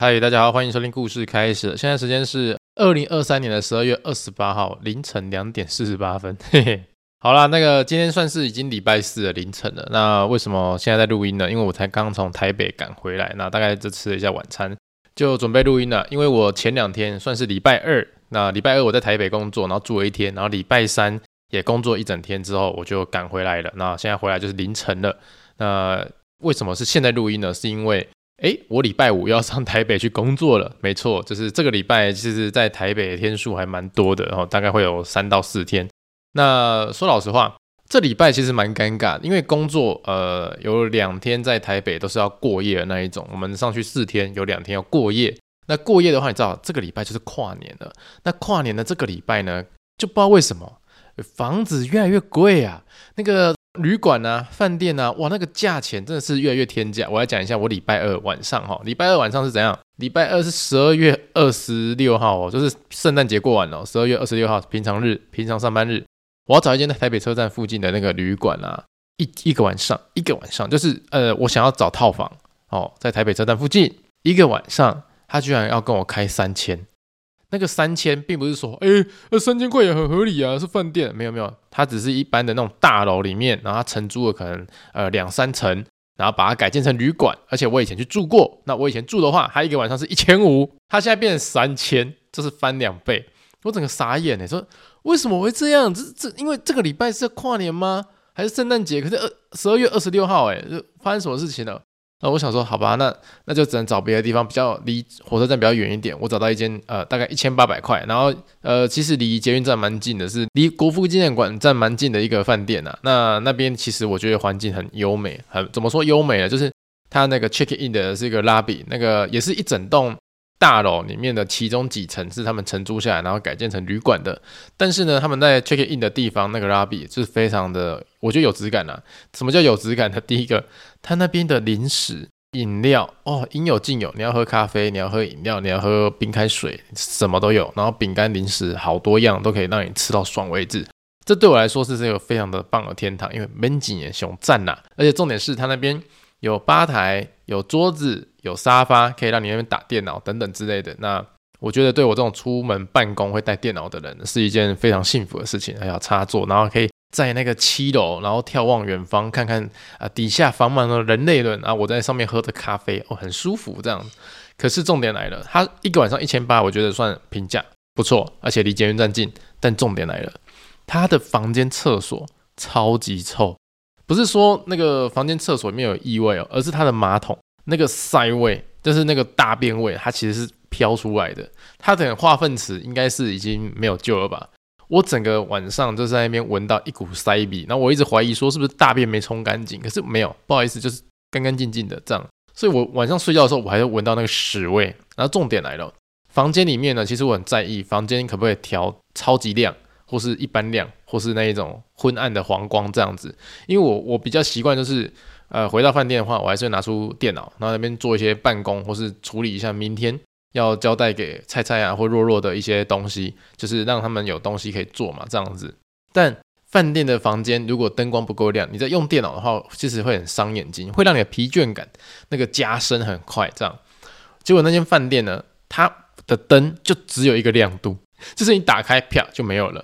嗨，大家好，欢迎收听故事开始。现在时间是二零二三年的十二月二十八号凌晨两点四十八分。嘿嘿。好啦，那个今天算是已经礼拜四的凌晨了。那为什么现在在录音呢？因为我才刚从台北赶回来，那大概就吃了一下晚餐，就准备录音了。因为我前两天算是礼拜二，那礼拜二我在台北工作，然后住了一天，然后礼拜三也工作一整天之后，我就赶回来了。那现在回来就是凌晨了。那为什么是现在录音呢？是因为，诶，我礼拜五要上台北去工作了。没错，就是这个礼拜其实在台北天数还蛮多的，然后大概会有三到四天。那说老实话，这礼拜其实蛮尴尬，因为工作呃有两天在台北都是要过夜的那一种，我们上去四天，有两天要过夜。那过夜的话，你知道这个礼拜就是跨年了。那跨年的这个礼拜呢，就不知道为什么房子越来越贵啊，那个旅馆啊、饭店啊，哇，那个价钱真的是越来越天价。我来讲一下，我礼拜二晚上哈，礼拜二晚上是怎样？礼拜二是十二月二十六号哦，就是圣诞节过完了，十二月二十六号平常日，平常上班日。我要找一间在台北车站附近的那个旅馆啊，一一个晚上，一个晚上，就是呃，我想要找套房哦，在台北车站附近一个晚上，他居然要跟我开三千，那个三千并不是说，哎，那三千块也很合理啊，是饭店，没有没有，它只是一般的那种大楼里面，然后它承租了可能呃两三层，然后把它改建成旅馆，而且我以前去住过，那我以前住的话，它一个晚上是一千五，它现在变成三千，这是翻两倍，我整个傻眼呢，说。为什么会这样？这这因为这个礼拜是跨年吗？还是圣诞节？可是二十二月二十六号，哎，就发生什么事情了？那我想说，好吧，那那就只能找别的地方，比较离火车站比较远一点。我找到一间呃，大概一千八百块，然后呃，其实离捷运站蛮近的，是离国父纪念馆站蛮近的一个饭店呐、啊。那那边其实我觉得环境很优美，很怎么说优美呢？就是它那个 check in 的是一个拉比那个也是一整栋。大楼里面的其中几层是他们承租下来，然后改建成旅馆的。但是呢，他们在 check in 的地方那个 lobby 就是非常的，我觉得有质感啊。什么叫有质感呢？第一个，他那边的零食、饮料哦，应有尽有。你要喝咖啡，你要喝饮料，你要喝冰开水，什么都有。然后饼干、零食好多样都可以让你吃到爽为止。这对我来说是这个非常的棒的天堂，因为门景也雄赞呐。而且重点是他那边有吧台，有桌子。有沙发可以让你那边打电脑等等之类的。那我觉得对我这种出门办公会带电脑的人是一件非常幸福的事情。还有插座，然后可以在那个七楼，然后眺望远方，看看啊底下房满了人类人啊，我在上面喝着咖啡，哦，很舒服这样。可是重点来了，它一个晚上一千八，我觉得算平价，不错，而且离捷运站近。但重点来了，它的房间厕所超级臭，不是说那个房间厕所里面有异味哦，而是它的马桶。那个塞味，就是那个大便味，它其实是飘出来的。它的化粪池应该是已经没有救了吧？我整个晚上就在那边闻到一股塞鼻，然后我一直怀疑说是不是大便没冲干净，可是没有，不好意思，就是干干净净的这样。所以我晚上睡觉的时候，我还是闻到那个屎味。然后重点来了，房间里面呢，其实我很在意房间可不可以调超级亮，或是一般亮，或是那一种昏暗的黄光这样子，因为我我比较习惯就是。呃，回到饭店的话，我还是会拿出电脑，然后那边做一些办公，或是处理一下明天要交代给菜菜啊或若若的一些东西，就是让他们有东西可以做嘛，这样子。但饭店的房间如果灯光不够亮，你在用电脑的话，其实会很伤眼睛，会让你的疲倦感那个加深很快。这样，结果那间饭店呢，它的灯就只有一个亮度，就是你打开啪就没有了，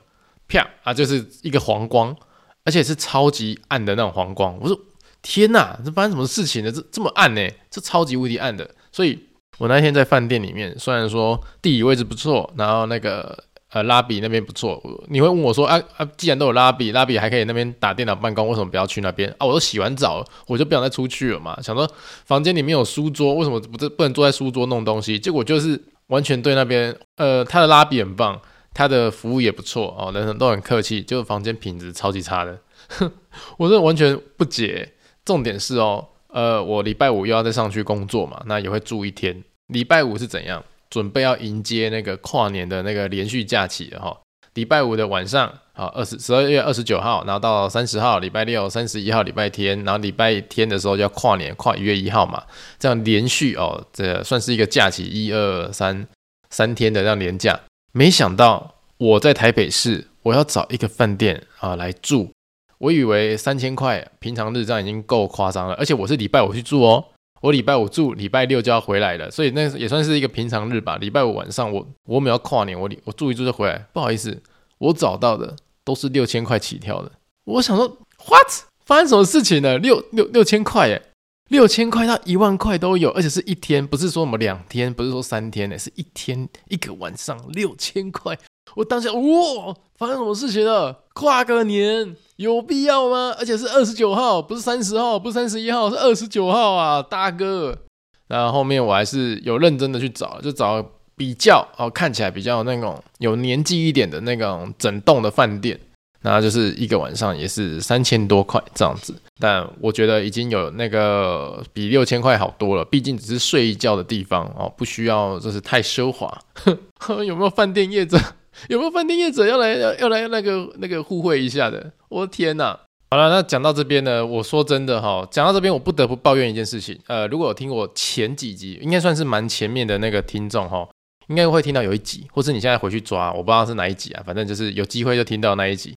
啪啊就是一个黄光，而且是超级暗的那种黄光。我说。天呐，这发生什么事情呢？这这么暗呢？这超级无敌暗的。所以我那天在饭店里面，虽然说地理位置不错，然后那个呃拉比那边不错，你会问我说啊啊，既然都有拉比，拉比还可以那边打电脑办公，为什么不要去那边啊？我都洗完澡，我就不想再出去了嘛。想说房间里面有书桌，为什么不不能坐在书桌弄东西？结果就是完全对那边呃他的拉比很棒，他的服务也不错哦，人人都很客气，就是房间品质超级差的，哼，我是完全不解。重点是哦，呃，我礼拜五又要再上去工作嘛，那也会住一天。礼拜五是怎样？准备要迎接那个跨年的那个连续假期了哈。礼拜五的晚上，好，二十十二月二十九号，然后到三十号，礼拜六三十一号礼拜天，然后礼拜天的时候就要跨年，跨一月一号嘛，这样连续哦，这算是一个假期，一二三三天的这样连假。没想到我在台北市，我要找一个饭店啊来住，我以为三千块平常日这样已经够夸张了，而且我是礼拜五去住哦。我礼拜五住，礼拜六就要回来了，所以那也算是一个平常日吧。礼拜五晚上我我们要跨年，我我住一住就回来。不好意思，我找到的都是六千块起跳的。我想说，what？发生什么事情了？六六六千块耶，六千块到一万块都有，而且是一天，不是说我们两天，不是说三天呢，是一天一个晚上六千块。我当下哇，发生什么事情了？跨个年有必要吗？而且是二十九号，不是三十号，不是三十一号，是二十九号啊，大哥。然后后面我还是有认真的去找，就找比较哦，看起来比较那种有年纪一点的那种整栋的饭店，然后就是一个晚上也是三千多块这样子。但我觉得已经有那个比六千块好多了，毕竟只是睡一觉的地方哦，不需要就是太奢华。有没有饭店业者？有没有饭店业者要来要要来那个那个互惠一下的？我的天哪！好了，那讲到这边呢，我说真的哈，讲到这边我不得不抱怨一件事情。呃，如果有听我前几集，应该算是蛮前面的那个听众哈，应该会听到有一集，或是你现在回去抓，我不知道是哪一集啊，反正就是有机会就听到那一集。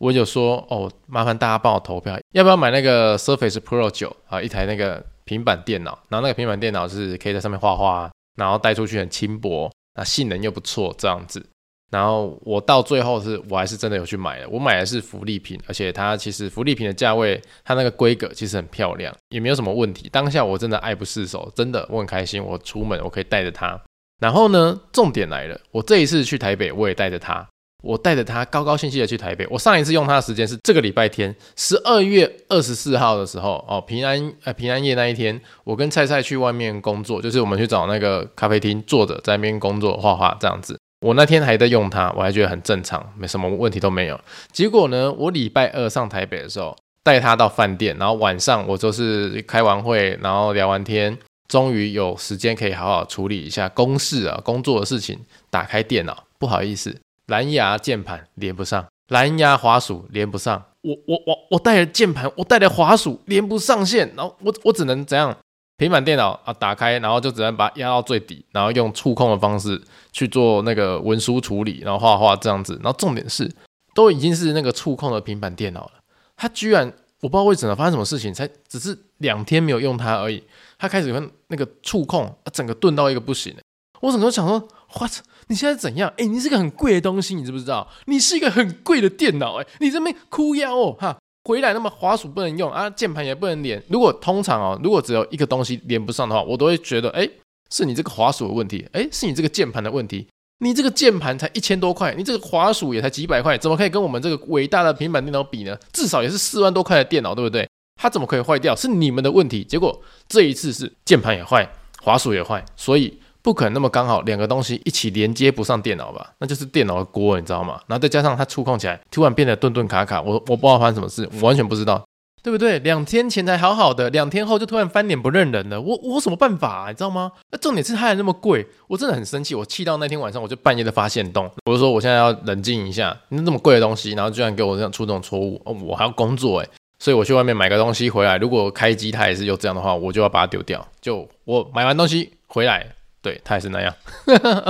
我就说哦，麻烦大家帮我投票，要不要买那个 Surface Pro 9啊？一台那个平板电脑，然后那个平板电脑是可以在上面画画，然后带出去很轻薄，那性能又不错，这样子。然后我到最后是我还是真的有去买了，我买的是福利品，而且它其实福利品的价位，它那个规格其实很漂亮，也没有什么问题。当下我真的爱不释手，真的我很开心，我出门我可以带着它。然后呢，重点来了，我这一次去台北我也带着它，我带着它高高兴兴的去台北。我上一次用它的时间是这个礼拜天，十二月二十四号的时候哦，平安呃平安夜那一天，我跟菜菜去外面工作，就是我们去找那个咖啡厅坐着在那边工作画画这样子。我那天还在用它，我还觉得很正常，没什么问题都没有。结果呢，我礼拜二上台北的时候，带它到饭店，然后晚上我就是开完会，然后聊完天，终于有时间可以好好处理一下公事啊，工作的事情。打开电脑，不好意思，蓝牙键盘连不上，蓝牙滑鼠连不上。我我我我带了键盘，我带了滑鼠连不上线，然后我我只能怎样？平板电脑啊，打开，然后就只能把它压到最底，然后用触控的方式去做那个文书处理，然后画画这样子。然后重点是，都已经是那个触控的平板电脑了，它居然我不知道为什么发生什么事情，才只是两天没有用它而已，它开始跟那个触控，啊，整个顿到一个不行。我整个想说，what？你现在怎样？哎，你是个很贵的东西，你知不知道？你是一个很贵的电脑，哎，你这边哭腰哦，哈。回来那么滑鼠不能用啊，键盘也不能连。如果通常哦，如果只有一个东西连不上的话，我都会觉得，哎，是你这个滑鼠的问题，哎，是你这个键盘的问题。你这个键盘才一千多块，你这个滑鼠也才几百块，怎么可以跟我们这个伟大的平板电脑比呢？至少也是四万多块的电脑，对不对？它怎么可以坏掉？是你们的问题。结果这一次是键盘也坏，滑鼠也坏，所以。不可能那么刚好两个东西一起连接不上电脑吧？那就是电脑的锅，你知道吗？然后再加上它触控起来突然变得顿顿卡卡，我我不知道发生什么事，我完全不知道，对不对？两天前才好好的，两天后就突然翻脸不认人了，我我有什么办法啊？你知道吗？那重点是它还那么贵，我真的很生气，我气到那天晚上我就半夜的发现动，我就说我现在要冷静一下，那这么贵的东西，然后居然给我这样出这种错误，哦，我还要工作诶。所以我去外面买个东西回来，如果开机它也是有这样的话，我就要把它丢掉。就我买完东西回来。对，他也是那样。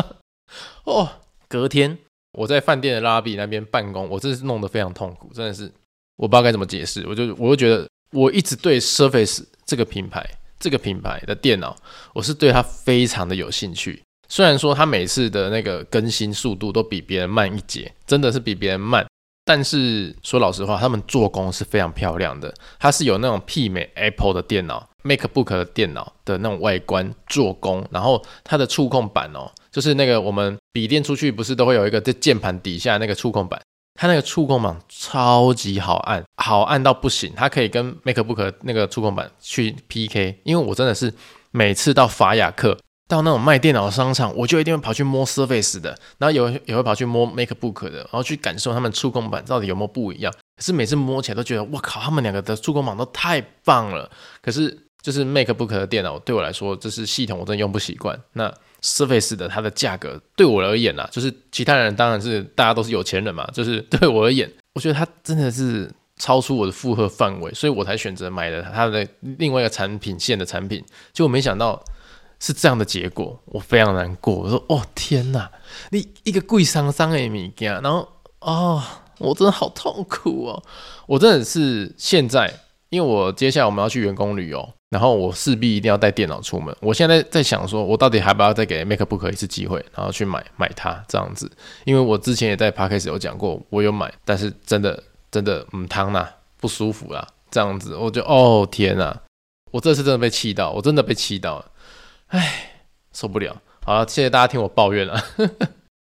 哦，隔天我在饭店的 lobby 那边办公，我真是弄得非常痛苦，真的是我不知道该怎么解释。我就我就觉得，我一直对 Surface 这个品牌，这个品牌的电脑，我是对它非常的有兴趣。虽然说它每次的那个更新速度都比别人慢一截，真的是比别人慢。但是说老实话，他们做工是非常漂亮的，它是有那种媲美 Apple 的电脑，MacBook 的电脑的那种外观做工，然后它的触控板哦，就是那个我们笔电出去不是都会有一个在键盘底下那个触控板，它那个触控板超级好按，好按到不行，它可以跟 MacBook 那个触控板去 PK，因为我真的是每次到法雅克。到那种卖电脑的商场，我就一定会跑去摸 Surface 的，然后有也会跑去摸 MacBook 的，然后去感受他们触控板到底有没有不一样。可是每次摸起来都觉得，我靠，他们两个的触控板都太棒了。可是就是 MacBook 的电脑对我来说，这是系统我真的用不习惯。那 Surface 的它的价格对我而言啊，就是其他人当然是大家都是有钱人嘛，就是对我而言，我觉得它真的是超出我的负荷范围，所以我才选择买了它的另外一个产品线的产品。结果没想到是这样的结果，我非常难过。我说：“哦天哪，你一个贵桑桑的物件，然后哦，我真的好痛苦哦，我真的是现在。”因为我接下来我们要去员工旅游，然后我势必一定要带电脑出门。我现在在想说，我到底还不要再给 MacBook 一次机会，然后去买买它这样子？因为我之前也在 Podcast 有讲过，我有买，但是真的真的嗯汤呐，不舒服啦，这样子，我就哦天呐，我这次真的被气到，我真的被气到了，唉，受不了。好了，谢谢大家听我抱怨了。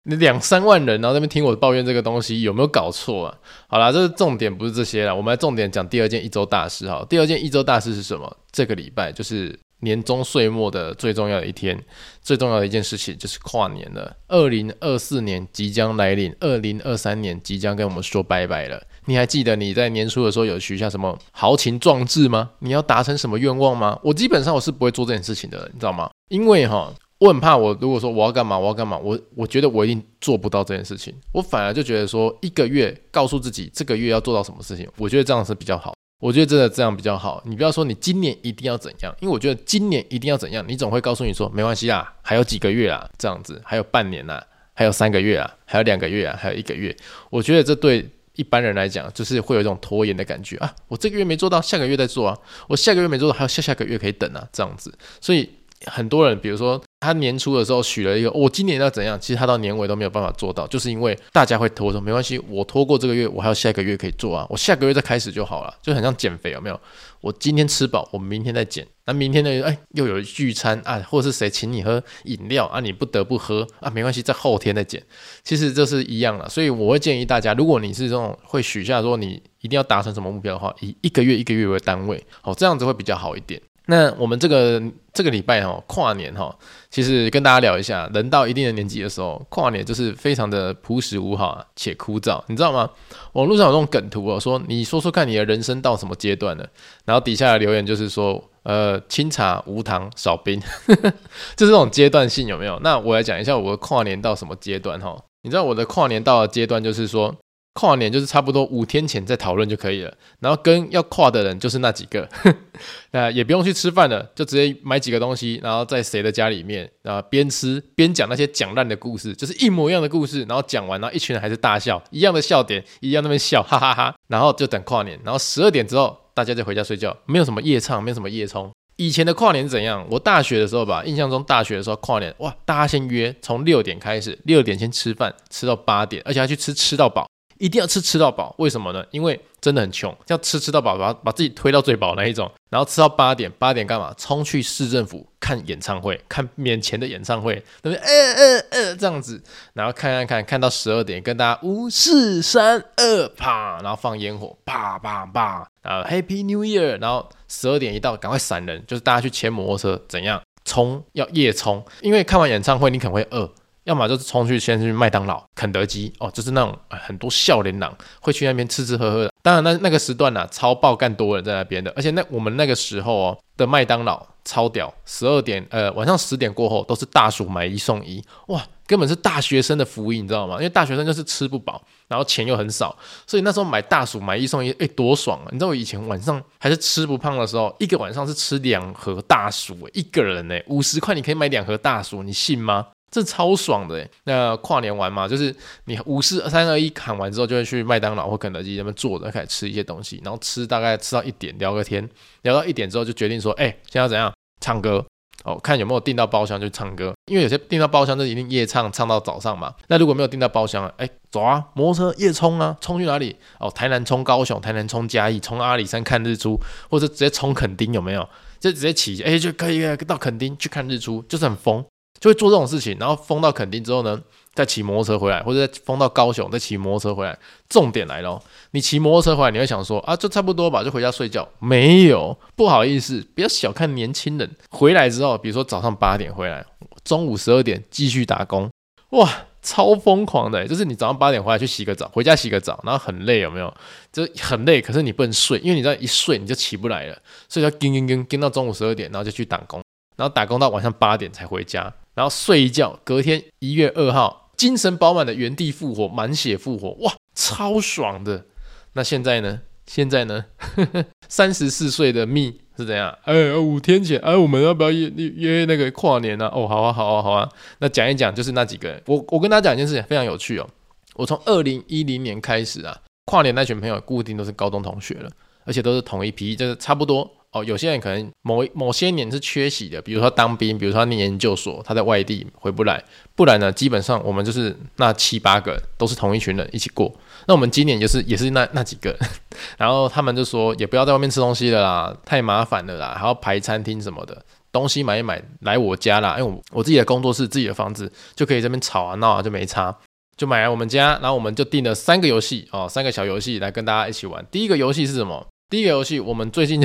你两三万人，然后那边听我抱怨这个东西，有没有搞错啊？好啦，这是重点不是这些啦，我们来重点讲第二件一周大事哈。第二件一周大事是什么？这个礼拜就是年终岁末的最重要的一天，最重要的一件事情就是跨年了。二零二四年即将来临，二零二三年即将跟我们说拜拜了。你还记得你在年初的时候有许下什么豪情壮志吗？你要达成什么愿望吗？我基本上我是不会做这件事情的，你知道吗？因为哈。我很怕，我如果说我要干嘛，我要干嘛，我我觉得我一定做不到这件事情。我反而就觉得说，一个月告诉自己这个月要做到什么事情，我觉得这样是比较好。我觉得真的这样比较好。你不要说你今年一定要怎样，因为我觉得今年一定要怎样，你总会告诉你说没关系啦，还有几个月啊，这样子，还有半年啊，还有三个月啊，还有两个月啊，还有一个月。我觉得这对一般人来讲，就是会有一种拖延的感觉啊。我这个月没做到，下个月再做啊。我下个月没做到，还有下下个月可以等啊，这样子。所以很多人，比如说。他年初的时候许了一个，我今年要怎样？其实他到年尾都没有办法做到，就是因为大家会拖，说没关系，我拖过这个月，我还有下一个月可以做啊，我下个月再开始就好了，就很像减肥，有没有？我今天吃饱，我明天再减。那明天呢？哎，又有聚餐啊，或者是谁请你喝饮料啊，你不得不喝啊，没关系，在后天再减。其实这是一样的，所以我会建议大家，如果你是这种会许下说你一定要达成什么目标的话，以一个月一个月为单位，好，这样子会比较好一点。那我们这个这个礼拜哈，跨年哈，其实跟大家聊一下，人到一定的年纪的时候，跨年就是非常的朴实无华且枯燥，你知道吗？网络上有那种梗图哦，说你说说看你的人生到什么阶段了，然后底下的留言就是说，呃，清茶无糖少冰，就是这种阶段性有没有？那我来讲一下我的跨年到什么阶段哈，你知道我的跨年到的阶段就是说。跨年就是差不多五天前再讨论就可以了，然后跟要跨的人就是那几个，那也不用去吃饭了，就直接买几个东西，然后在谁的家里面，然后边吃边讲那些讲烂的故事，就是一模一样的故事，然后讲完，然后一群人还是大笑，一样的笑点，一样那边笑，哈哈哈，然后就等跨年，然后十二点之后大家就回家睡觉，没有什么夜唱，没有什么夜冲。以前的跨年怎样？我大学的时候吧，印象中大学的时候跨年，哇，大家先约从六点开始，六点先吃饭，吃到八点，而且还去吃吃到饱。一定要吃吃到饱，为什么呢？因为真的很穷，要吃吃到饱，把把自己推到最饱那一种，然后吃到八点，八点干嘛？冲去市政府看演唱会，看免钱的演唱会，对不对？呃呃呃，这样子，然后看看看，看到十二点，跟大家五四三二啪，然后放烟火，啪啪啪，然后 Happy New Year，然后十二点一到，赶快闪人，就是大家去骑摩托车，怎样冲？要夜冲，因为看完演唱会你可能会饿。要么就是冲去先去麦当劳、肯德基哦，就是那种很多笑脸郎会去那边吃吃喝喝的。当然那那个时段呢、啊，超爆干多人在那边的，而且那我们那个时候哦的麦当劳超屌，十二点呃晚上十点过后都是大薯买一送一，哇，根本是大学生的福音，你知道吗？因为大学生就是吃不饱，然后钱又很少，所以那时候买大薯买一送一，哎，多爽啊！你知道我以前晚上还是吃不胖的时候，一个晚上是吃两盒大薯，一个人呢五十块你可以买两盒大薯，你信吗？这超爽的诶，那跨年玩嘛，就是你五四三二一喊完之后，就会去麦当劳或肯德基那边坐着开始吃一些东西，然后吃大概吃到一点，聊个天，聊到一点之后就决定说，哎，现在要怎样唱歌？哦，看有没有订到包厢就唱歌，因为有些订到包厢就一定夜唱，唱到早上嘛。那如果没有订到包厢，哎，走啊，摩托车夜冲啊，冲去哪里？哦，台南冲高雄，台南冲嘉义，冲阿里山看日出，或者直接冲垦丁有没有？就直接骑，哎，就可以到垦丁去看日出，就是很疯。就会做这种事情，然后封到垦丁之后呢，再骑摩托车回来，或者再封到高雄，再骑摩托车回来。重点来了，你骑摩托车回来，你会想说啊，就差不多吧，就回家睡觉。没有，不好意思，不要小看年轻人。回来之后，比如说早上八点回来，中午十二点继续打工，哇，超疯狂的！就是你早上八点回来去洗个澡，回家洗个澡，然后很累，有没有？就很累，可是你不能睡，因为你知道一睡你就起不来了，所以要跟跟跟跟到中午十二点，然后就去打工。然后打工到晚上八点才回家，然后睡一觉，隔天一月二号，精神饱满的原地复活，满血复活，哇，超爽的。那现在呢？现在呢？三十四岁的蜜是怎样？哎，五天前，哎，我们要不要约约那个跨年呢？啊？哦，好啊，好啊，好啊。那讲一讲，就是那几个人。我我跟大家讲一件事情，非常有趣哦。我从二零一零年开始啊，跨年那群朋友固定都是高中同学了，而且都是同一批，就是差不多。哦，有些人可能某某些年是缺席的，比如说当兵，比如说他念研究所，他在外地回不来，不然呢，基本上我们就是那七八个都是同一群人一起过。那我们今年就是也是那那几个，然后他们就说也不要在外面吃东西了啦，太麻烦了啦，还要排餐厅什么的，东西买一买来我家啦，因为我我自己的工作室、自己的房子就可以这边吵啊闹啊就没差，就买来我们家，然后我们就定了三个游戏哦，三个小游戏来跟大家一起玩。第一个游戏是什么？第一个游戏，我们最近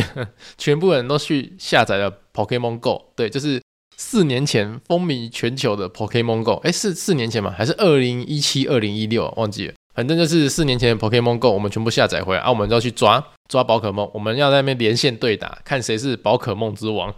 全部人都去下载了 Pokemon Go，对，就是四年前风靡全球的 Pokemon Go，哎，是四年前吗？还是二零一七、二零一六？忘记了，反正就是四年前的 Pokemon Go，我们全部下载回来，啊，我们就要去抓抓宝可梦，我们要在那边连线对打，看谁是宝可梦之王。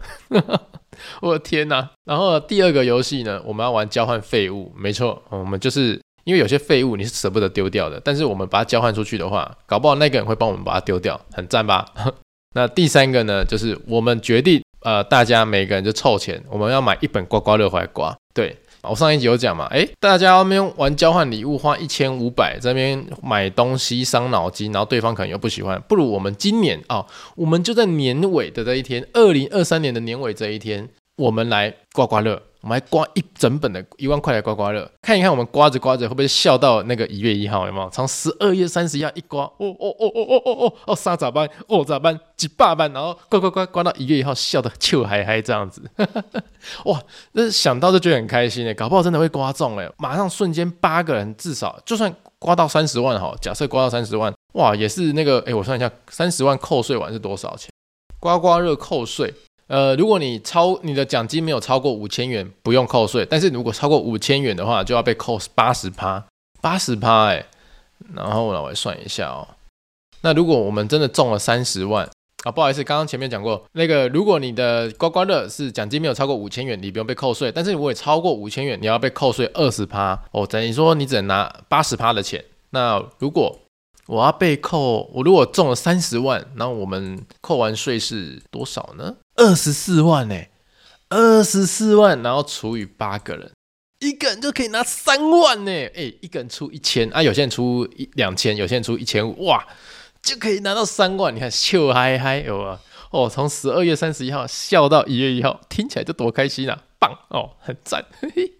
我的天哪！然后第二个游戏呢，我们要玩交换废物，没错，我们就是。因为有些废物你是舍不得丢掉的，但是我们把它交换出去的话，搞不好那个人会帮我们把它丢掉，很赞吧？那第三个呢，就是我们决定，呃，大家每个人就凑钱，我们要买一本刮刮乐回来刮。对，我上一集有讲嘛，诶，大家那边玩交换礼物花一千五百，这边买东西伤脑筋，然后对方可能又不喜欢，不如我们今年啊、我们就在年尾的这一天，二零二三年的年尾这一天，我们来刮刮乐。我们还刮一整本的一万块的刮刮乐，看一看我们刮着刮着会不会笑到那个一月一号？有没有？从十二月三十一号一刮，哦哦哦哦哦哦哦哦，三咋办？哦咋办？几百万，然后刮刮刮刮到一月一号，笑得笑嗨嗨这样子，哇！那想到就很开心诶，搞不好真的会刮中诶，马上瞬间八个人至少就算刮到三十万哈，假设刮到三十万，哇，也是那个诶，我算一下，三十万扣税完是多少钱？刮刮乐扣税。呃，如果你超你的奖金没有超过五千元，不用扣税。但是如果超过五千元的话，就要被扣八十趴，八十趴哎。然后我来算一下哦。那如果我们真的中了三十万啊，不好意思，刚刚前面讲过，那个如果你的刮刮乐是奖金没有超过五千元，你不用被扣税。但是如果超过五千元，你要被扣税二十趴哦，等于说你只能拿八十趴的钱。那如果我要被扣，我如果中了三十万，然后我们扣完税是多少呢？二十四万呢、欸？二十四万，然后除以八个人，一个人就可以拿三万呢、欸。哎，一个人出一千啊，有些人出一两千，有些人出一千五，哇，就可以拿到三万。你看，笑嗨嗨有啊！哦，从十二月三十一号笑到一月一号，听起来就多开心啊！棒哦，很赞。嘿嘿，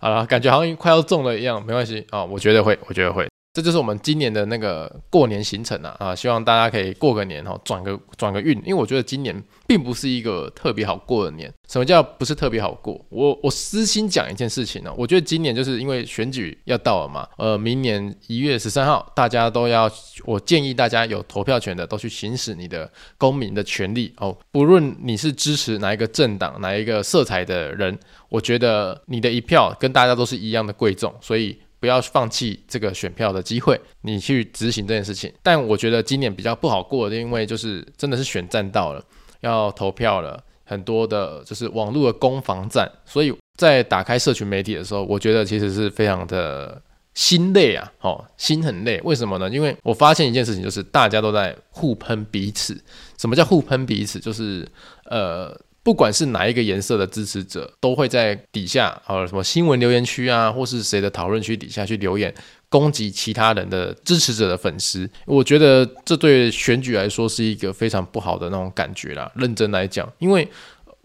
好了，感觉好像快要中了一样，没关系啊、哦，我觉得会，我觉得会。这就是我们今年的那个过年行程啊！啊，希望大家可以过个年哈，转个转个运，因为我觉得今年并不是一个特别好过的年。什么叫不是特别好过？我我私心讲一件事情呢，我觉得今年就是因为选举要到了嘛，呃，明年一月十三号，大家都要，我建议大家有投票权的都去行使你的公民的权利哦，不论你是支持哪一个政党、哪一个色彩的人，我觉得你的一票跟大家都是一样的贵重，所以。不要放弃这个选票的机会，你去执行这件事情。但我觉得今年比较不好过的，因为就是真的是选战到了，要投票了，很多的就是网络的攻防战，所以在打开社群媒体的时候，我觉得其实是非常的心累啊，哦，心很累。为什么呢？因为我发现一件事情，就是大家都在互喷彼此。什么叫互喷彼此？就是呃。不管是哪一个颜色的支持者，都会在底下呃什么新闻留言区啊，或是谁的讨论区底下去留言攻击其他人的支持者的粉丝。我觉得这对选举来说是一个非常不好的那种感觉啦。认真来讲，因为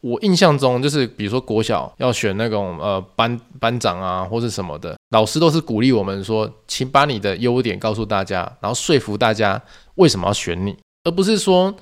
我印象中就是，比如说国小要选那种呃班班长啊，或是什么的，老师都是鼓励我们说，请把你的优点告诉大家，然后说服大家为什么要选你，而不是说。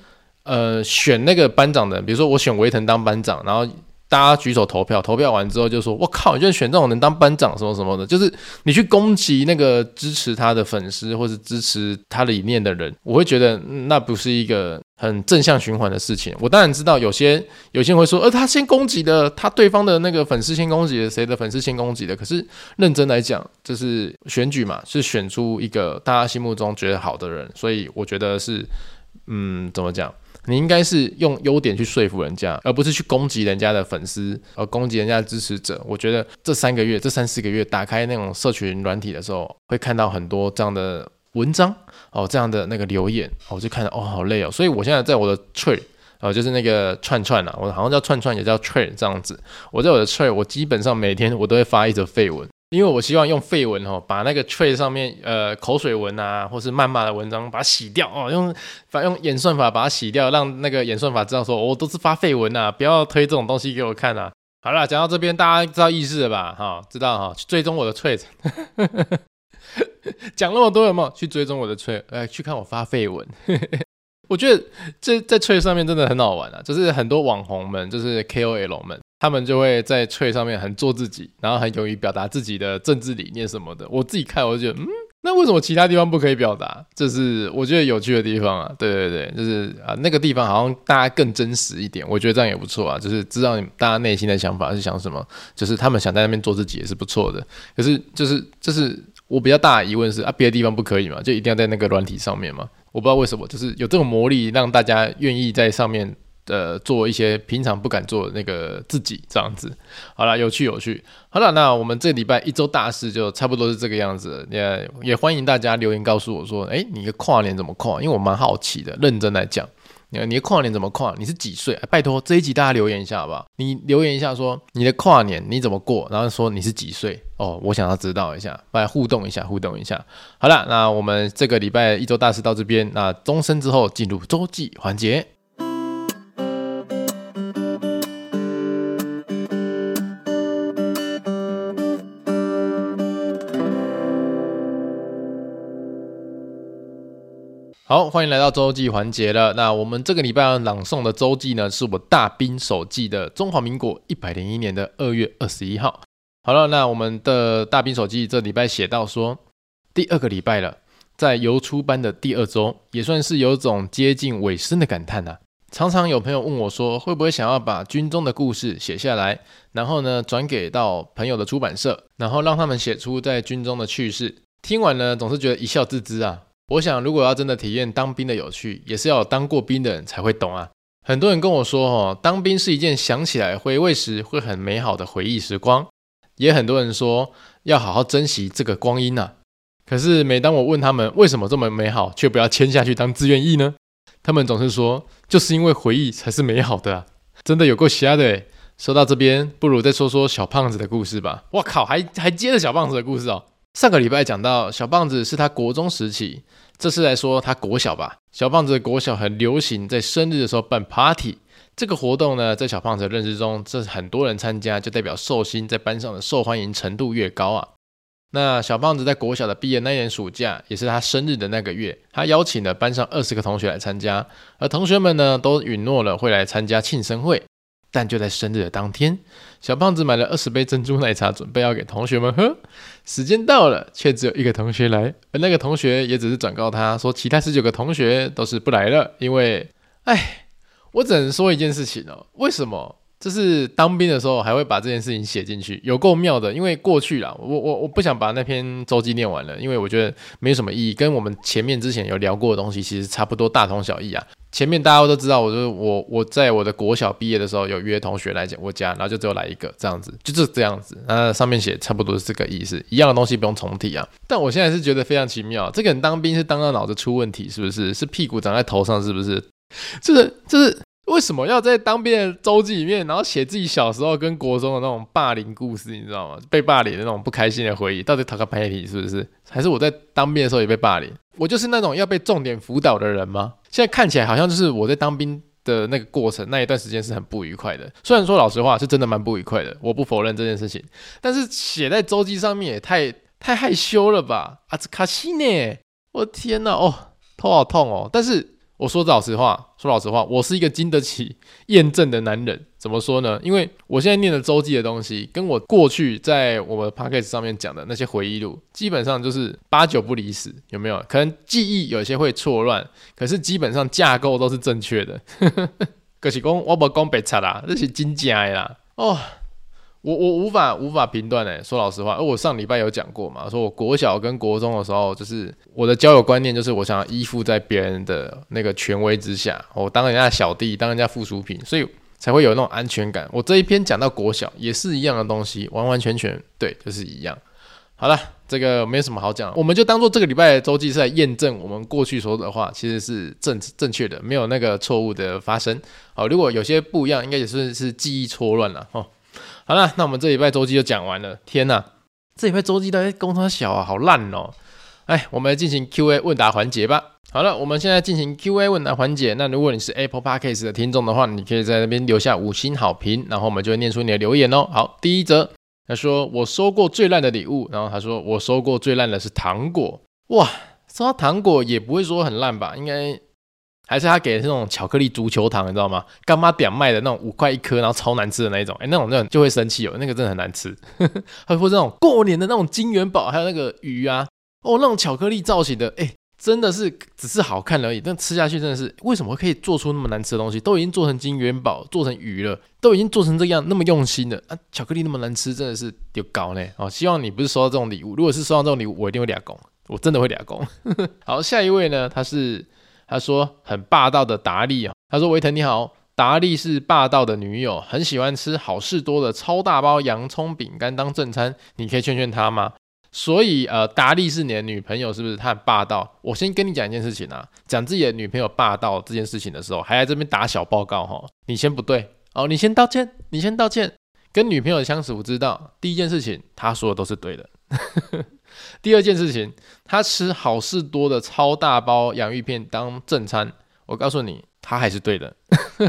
呃，选那个班长的，比如说我选维腾当班长，然后大家举手投票，投票完之后就说：“我靠，你就选这种人当班长，什么什么的。”就是你去攻击那个支持他的粉丝或是支持他理念的人，我会觉得那不是一个很正向循环的事情。我当然知道有些有些人会说：“呃，他先攻击的，他对方的那个粉丝先攻击的，谁的粉丝先攻击的？”可是认真来讲，这是选举嘛，是选出一个大家心目中觉得好的人，所以我觉得是，嗯，怎么讲？你应该是用优点去说服人家，而不是去攻击人家的粉丝，而攻击人家的支持者。我觉得这三个月、这三四个月，打开那种社群软体的时候，会看到很多这样的文章哦，这样的那个留言，我就看到哦，好累哦。所以我现在在我的 Thread 哦，就是那个串串啊，我好像叫串串，也叫 Thread 这样子。我在我的 Thread，我基本上每天我都会发一则废文。因为我希望用废文哦，把那个 trade 上面呃口水文啊，或是谩骂的文章把它洗掉哦，用反用演算法把它洗掉，让那个演算法知道说我、都是发废文啊，不要推这种东西给我看啊。好了，讲到这边大家知道意思了吧？哈、知道哈、去追踪我的 Thread。讲那么多有没有？去追踪我的 Thread，来去看我发废文。我觉得这在 trade 上面真的很好玩啊，就是很多网红们，就是 KOL 们。他们就会在翠上面很做自己，然后很勇于表达自己的政治理念什么的。我自己看，我就觉得，嗯，那为什么其他地方不可以表达？这是我觉得有趣的地方啊。对对对，就是啊，那个地方好像大家更真实一点，我觉得这样也不错啊。就是知道大家内心的想法是想什么，就是他们想在那边做自己也是不错的。可是就是就是我比较大的疑问是啊，别的地方不可以吗？就一定要在那个软体上面吗？我不知道为什么，就是有这种魔力让大家愿意在上面。呃，做一些平常不敢做的那个自己，这样子，好了，有趣有趣。好了，那我们这礼拜一周大事就差不多是这个样子。也也欢迎大家留言告诉我说，哎，你的跨年怎么跨？因为我蛮好奇的，认真来讲，你你的跨年怎么跨？你是几岁？拜托这一集大家留言一下好不好？你留言一下说你的跨年你怎么过，然后说你是几岁哦，我想要知道一下，来互动一下，互动一下。好了，那我们这个礼拜一周大事到这边，那钟声之后进入周记环节。好，欢迎来到周记环节了。那我们这个礼拜要朗诵的周记呢，是我大兵手记的中华民国一百零一年的二月二十一号。好了，那我们的大兵手记这礼拜写到说，第二个礼拜了，在游出班的第二周，也算是有种接近尾声的感叹呐、啊。常常有朋友问我说，会不会想要把军中的故事写下来，然后呢转给到朋友的出版社，然后让他们写出在军中的趣事。听完呢，总是觉得一笑置之啊。我想，如果要真的体验当兵的有趣，也是要有当过兵的人才会懂啊。很多人跟我说，哦，当兵是一件想起来回味时会很美好的回忆时光。也很多人说，要好好珍惜这个光阴啊。可是每当我问他们为什么这么美好，却不要签下去当志愿役呢？他们总是说，就是因为回忆才是美好的啊。真的有够瞎的诶。说到这边，不如再说说小胖子的故事吧。我靠，还还接着小胖子的故事哦。上个礼拜讲到小胖子是他国中时期，这次来说他国小吧。小胖子的国小很流行在生日的时候办 party，这个活动呢，在小胖子的认知中，这是很多人参加，就代表寿星在班上的受欢迎程度越高啊。那小胖子在国小的毕业那年暑假，也是他生日的那个月，他邀请了班上二十个同学来参加，而同学们呢，都允诺了会来参加庆生会。但就在生日的当天，小胖子买了二十杯珍珠奶茶，准备要给同学们喝。时间到了，却只有一个同学来，而那个同学也只是转告他说，其他十九个同学都是不来了。因为，哎，我只能说一件事情哦，为什么？就是当兵的时候还会把这件事情写进去，有够妙的。因为过去啦，我我我不想把那篇周记念完了，因为我觉得没有什么意义，跟我们前面之前有聊过的东西其实差不多，大同小异啊。前面大家都知道，我就是我我在我的国小毕业的时候有约同学来讲我家，然后就只有来一个这样子，就是这样子。那上面写差不多是这个意思，一样的东西不用重提啊。但我现在是觉得非常奇妙，这个人当兵是当到脑子出问题，是不是？是屁股长在头上，是不是？就是就是。为什么要在当兵的周记里面，然后写自己小时候跟国中的那种霸凌故事，你知道吗？被霸凌的那种不开心的回忆，到底讨个屁是不是？还是我在当兵的时候也被霸凌？我就是那种要被重点辅导的人吗？现在看起来好像就是我在当兵的那个过程那一段时间是很不愉快的。虽然说老实话是真的蛮不愉快的，我不否认这件事情，但是写在周记上面也太太害羞了吧？阿兹卡西呢？我天呐，哦，头好痛哦！但是。我说老实话，说老实话，我是一个经得起 验证的男人。怎么说呢？因为我现在念的周记的东西，跟我过去在我们 podcast 上面讲的那些回忆录，基本上就是八九不离十。有没有？可能记忆有些会错乱，可是基本上架构都是正确的。可是讲我不讲白贼啦，这是真假的啦。哦，我我无法无法评断诶，说老实话，而我上礼拜有讲过嘛，说我国小跟国中的时候，就是我的交友观念就是我想要依附在别人的那个权威之下，我当人家小弟，当人家附属品，所以才会有那种安全感。我这一篇讲到国小也是一样的东西，完完全全对，就是一样。好了，这个没什么好讲，我们就当做这个礼拜的周记是来验证我们过去说的话其实是正正确的，没有那个错误的发生。好，如果有些不一样，应该也是是记忆错乱了哦。好了，那我们这礼拜周记就讲完了。天呐，这礼拜周记的工商小啊，好烂哦！哎，我们来进行 Q&A 问答环节吧。好了，我们现在进行 Q&A 问答环节。那如果你是 Apple Podcast 的听众的话，你可以在那边留下五星好评，然后我们就会念出你的留言哦。好，第一则，他说我收过最烂的礼物，然后他说我收过最烂的是糖果。哇，收到糖果也不会说很烂吧？应该。还是他给的是那种巧克力足球糖，你知道吗？干妈点卖的那种五块一颗，然后超难吃的那一种，哎、那种那种就会生气哦，那个真的很难吃。还有这种过年的那种金元宝，还有那个鱼啊，哦，那种巧克力造型的，哎、真的是只是好看而已，但吃下去真的是，为什么可以做出那么难吃的东西？都已经做成金元宝，做成鱼了，都已经做成这样，那么用心的啊，巧克力那么难吃，真的是有搞呢。哦，希望你不是收到这种礼物，如果是收到这种礼物，我一定会俩攻，我真的会俩攻。好，下一位呢，他是。他说很霸道的达利啊，他说维腾你好，达利是霸道的女友，很喜欢吃好事多的超大包洋葱饼干当正餐，你可以劝劝他吗？所以呃，达利是你的女朋友是不是？她很霸道。我先跟你讲一件事情啊，讲自己的女朋友霸道这件事情的时候，还在这边打小报告哈，你先不对哦，你先道歉，你先道歉。跟女朋友相处，我知道第一件事情，他说的都是对的。第二件事情，他吃好事多的超大包洋芋片当正餐，我告诉你，他还是对的。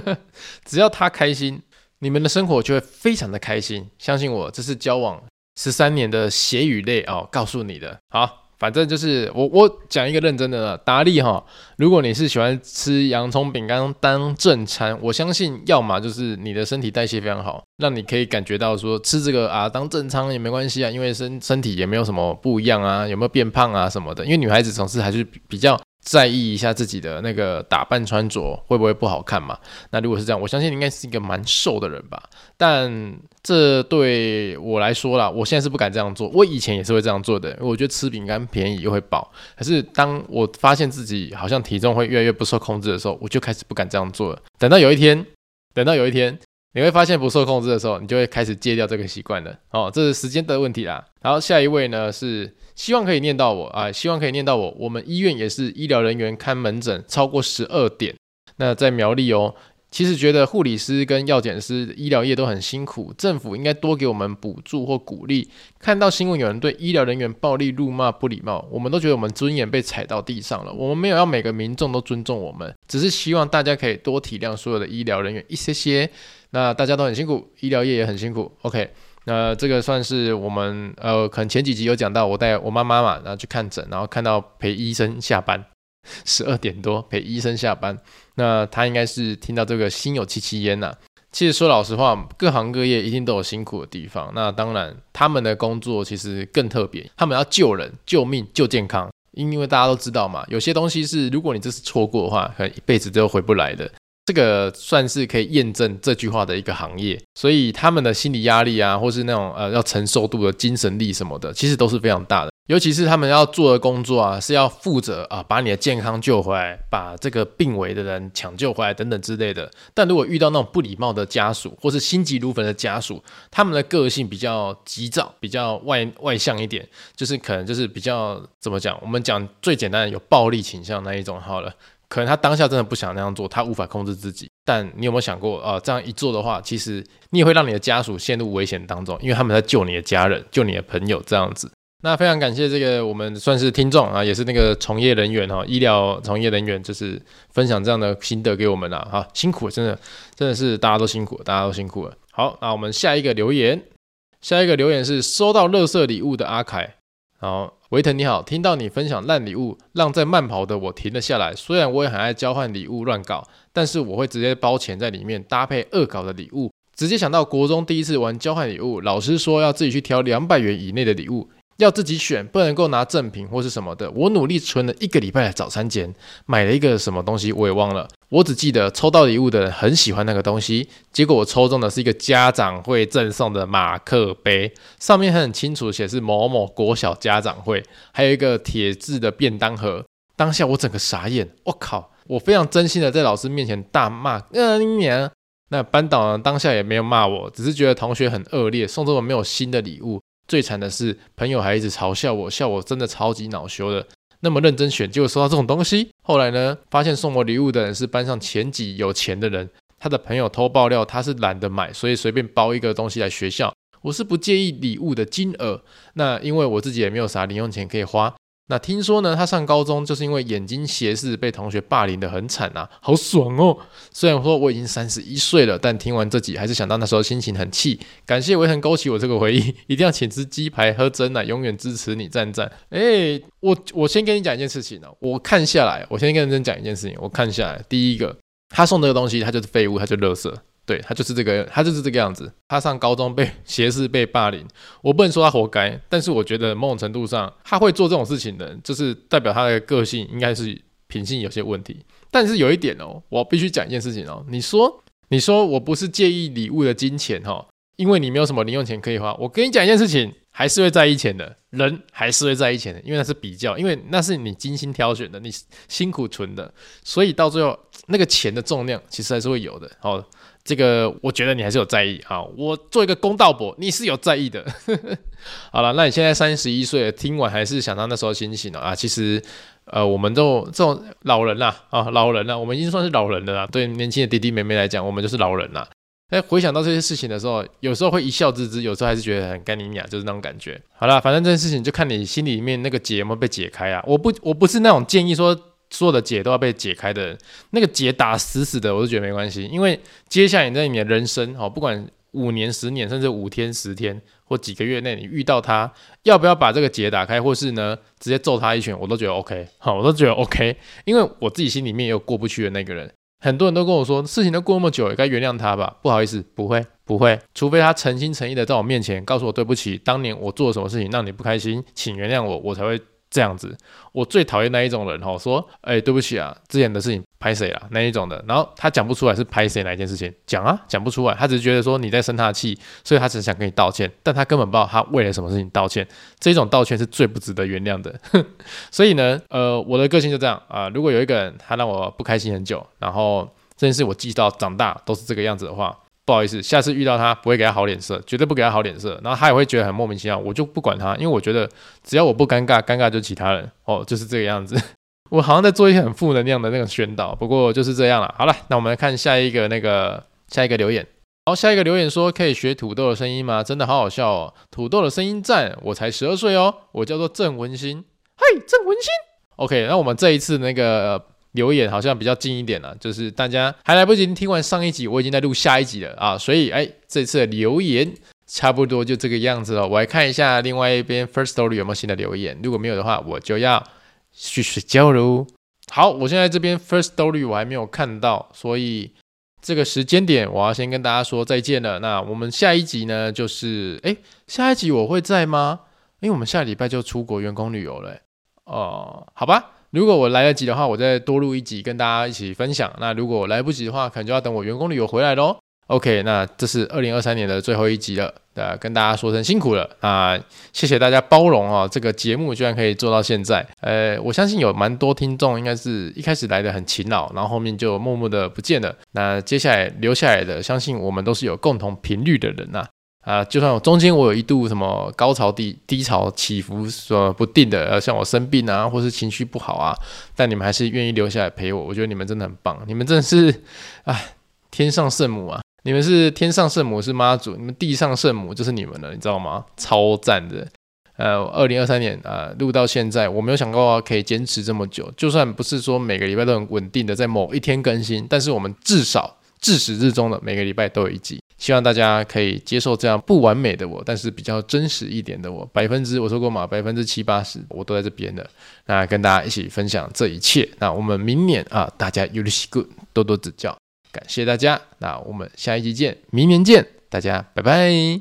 只要他开心，你们的生活就会非常的开心。相信我，这是交往十三年的血与泪哦，告诉你的。好。反正就是我我讲一个认真的达利哈，如果你是喜欢吃洋葱饼干当正餐，我相信要么就是你的身体代谢非常好，让你可以感觉到说吃这个啊当正餐也没关系啊，因为身身体也没有什么不一样啊，有没有变胖啊什么的，因为女孩子总是还是比较。在意一下自己的那个打扮穿着会不会不好看嘛？那如果是这样，我相信你应该是一个蛮瘦的人吧。但这对我来说啦，我现在是不敢这样做。我以前也是会这样做的，我觉得吃饼干便宜又会饱。可是当我发现自己好像体重会越来越不受控制的时候，我就开始不敢这样做了。等到有一天，等到有一天。你会发现不受控制的时候，你就会开始戒掉这个习惯了。哦，这是时间的问题啦。然后下一位呢是希望可以念到我啊，希望可以念到我。我们医院也是医疗人员看门诊超过十二点。那在苗栗哦，其实觉得护理师跟药检师医疗业都很辛苦，政府应该多给我们补助或鼓励。看到新闻有人对医疗人员暴力辱骂不礼貌，我们都觉得我们尊严被踩到地上了。我们没有要每个民众都尊重我们，只是希望大家可以多体谅所有的医疗人员一些些。那大家都很辛苦，医疗业也很辛苦。OK，那这个算是我们呃，可能前几集有讲到，我带我妈妈嘛，然后去看诊，然后看到陪医生下班，十二点多陪医生下班，那他应该是听到这个心有戚戚焉呐。其实说老实话，各行各业一定都有辛苦的地方。那当然，他们的工作其实更特别，他们要救人、救命、救健康。因因为大家都知道嘛，有些东西是如果你这次错过的话，可能一辈子都回不来的。这个算是可以验证这句话的一个行业，所以他们的心理压力啊，或是那种呃要承受度的精神力什么的，其实都是非常大的。尤其是他们要做的工作啊，是要负责啊把你的健康救回来，把这个病危的人抢救回来等等之类的。但如果遇到那种不礼貌的家属，或是心急如焚的家属，他们的个性比较急躁，比较外外向一点，就是可能就是比较怎么讲？我们讲最简单的，有暴力倾向那一种好了。可能他当下真的不想那样做，他无法控制自己。但你有没有想过啊、这样一做的话，其实你也会让你的家属陷入危险当中，因为他们在救你的家人、救你的朋友这样子。那非常感谢这个我们算是听众啊，也是那个从业人员哈，医疗从业人员，就是分享这样的心得给我们了。哈，辛苦了，真的真的是大家都辛苦，大家都辛苦了。好，那我们下一个留言，下一个留言是收到垃圾礼物的阿凯，然后。维腾你好，听到你分享烂礼物，让在慢跑的我停了下来。虽然我也很爱交换礼物乱搞，但是我会直接包钱在里面，搭配恶搞的礼物。直接想到国中第一次玩交换礼物，老师说要自己去挑两百元以内的礼物，要自己选，不能够拿赠品或是什么的。我努力存了一个礼拜的早餐钱，买了一个什么东西，我也忘了。我只记得抽到礼物的人很喜欢那个东西，结果我抽中的是一个家长会赠送的马克杯，上面很清楚写是某某国小家长会，还有一个铁质的便当盒。当下我整个傻眼，我靠！我非常真心的在老师面前大骂，呃，你娘！那班导呢，当下也没有骂我，只是觉得同学很恶劣，送这么没有心的礼物。最惨的是，朋友还一直嘲笑我，笑我真的超级恼羞的。那么认真选，结果收到这种东西。后来呢，发现送我礼物的人是班上前几有钱的人，他的朋友偷爆料，他是懒得买，所以随便包一个东西来学校。我是不介意礼物的金额，那因为我自己也没有啥零用钱可以花。那听说呢，他上高中就是因为眼睛斜视被同学霸凌得很惨啊，好爽哦！虽然说我已经三十一岁了，但听完这集还是想到那时候心情很气。感谢维腾勾起我这个回忆，一定要请吃鸡排喝珍奶，永远支持你，赞赞！哎，我我先跟你讲一件事情哦，我看下来，我先认真讲一件事情，我看下来，第一个，他送这个东西，他就是废物，他就垃圾。对，他就是这个，他就是这个样子。他上高中被 斜视被霸凌，我不能说他活该，但是我觉得某种程度上，他会做这种事情的，就是代表他的个性应该是品性有些问题。但是有一点哦，我必须讲一件事情哦。你说，你说我不是介意礼物的金钱哈，因为你没有什么零用钱可以花。我跟你讲一件事情，还是会在意钱的，人还是会在意钱的，因为那是比较，因为那是你精心挑选的，你辛苦存的，所以到最后那个钱的重量其实还是会有的。好。这个我觉得你还是有在意啊，我做一个公道伯，你是有在意的。好了，那你现在三十一岁了，听完还是想到那时候心情了啊？其实，呃，我们都这种老人啦，啊，老人啦，我们已经算是老人了啦。对年轻的弟弟妹妹来讲，我们就是老人啦。哎，回想到这些事情的时候，有时候会一笑置之，有时候还是觉得很干你娘，就是那种感觉。好了，反正这件事情就看你心里面那个结有没有被解开啊。我不，我不是那种建议说。所有的结都要被解开的，那个结打死死的，我都觉得没关系，因为接下来你在你的人生，哦，不管五年、十年，甚至五天、十天或几个月内，你遇到他，要不要把这个结打开，或是呢直接揍他一拳，我都觉得 OK，好，我都觉得 OK，因为我自己心里面也有过不去的那个人。很多人都跟我说，事情都过那么久，也该原谅他吧？不好意思，不会，不会，除非他诚心诚意的在我面前告诉我对不起，当年我做了什么事情让你不开心，请原谅我，我才会。这样子，我最讨厌那一种人哈，说，哎，对不起啊，之前的事情拍谁了那一种的，然后他讲不出来是拍谁哪一件事情，讲啊，讲不出来，他只是觉得说你在生他的气，所以他只是想跟你道歉，但他根本不知道他为了什么事情道歉，这种道歉是最不值得原谅的，所以呢，呃，我的个性就这样啊，如果有一个人他让我不开心很久，然后这件事我记到长大都是这个样子的话。不好意思，下次遇到他不会给他好脸色，绝对不给他好脸色。然后他也会觉得很莫名其妙，我就不管他，因为我觉得只要我不尴尬，尴尬就其他人哦，就是这个样子。我好像在做一些很负能量的那个宣导，不过就是这样了。好了，那我们来看下一个那个下一个留言。好，下一个留言说可以学土豆的声音吗？真的好好笑哦，土豆的声音赞，我才十二岁哦，我叫做郑文新，嘿，郑文新。OK，那我们这一次那个。留言好像比较近一点了，就是大家还来不及听完上一集，我已经在录下一集了啊，所以哎，这次的留言差不多就这个样子了。我来看一下另外一边 First Story 有没有新的留言，如果没有的话，我就要去睡觉喽。好，我现在这边 First Story 我还没有看到，所以这个时间点我要先跟大家说再见了。那我们下一集呢，就是哎，下一集我会在吗？因为我们下礼拜就出国员工旅游了，哦，好吧。如果我来得及的话，我再多录一集跟大家一起分享。那如果来不及的话，可能就要等我员工旅游回来喽。OK，那这是二零二三年的最后一集了，呃，跟大家说声辛苦了啊，谢谢大家包容啊，这个节目居然可以做到现在。呃，我相信有蛮多听众应该是一开始来的很勤劳，然后后面就默默的不见了。那接下来留下来的，相信我们都是有共同频率的人呐。啊就算我中间我有一度什么高潮低低潮起伏说不定的，呃，像我生病啊，或是情绪不好啊，但你们还是愿意留下来陪我，我觉得你们真的很棒，你们真的是啊，天上圣母啊，你们是天上圣母是妈祖，你们地上圣母就是你们了，你知道吗？超赞的，呃，二零二三年啊，录到现在，我没有想过可以坚持这么久，就算不是说每个礼拜都很稳定的在某一天更新，但是我们至少自始至终的每个礼拜都有一集。希望大家可以接受这样不完美的我，但是比较真实一点的我。百分之我说过嘛，百分之七八十我都在这边的。那跟大家一起分享这一切。那我们明年啊，大家よろしく多多指教，感谢大家。那我们下一集见，明年见，大家拜拜。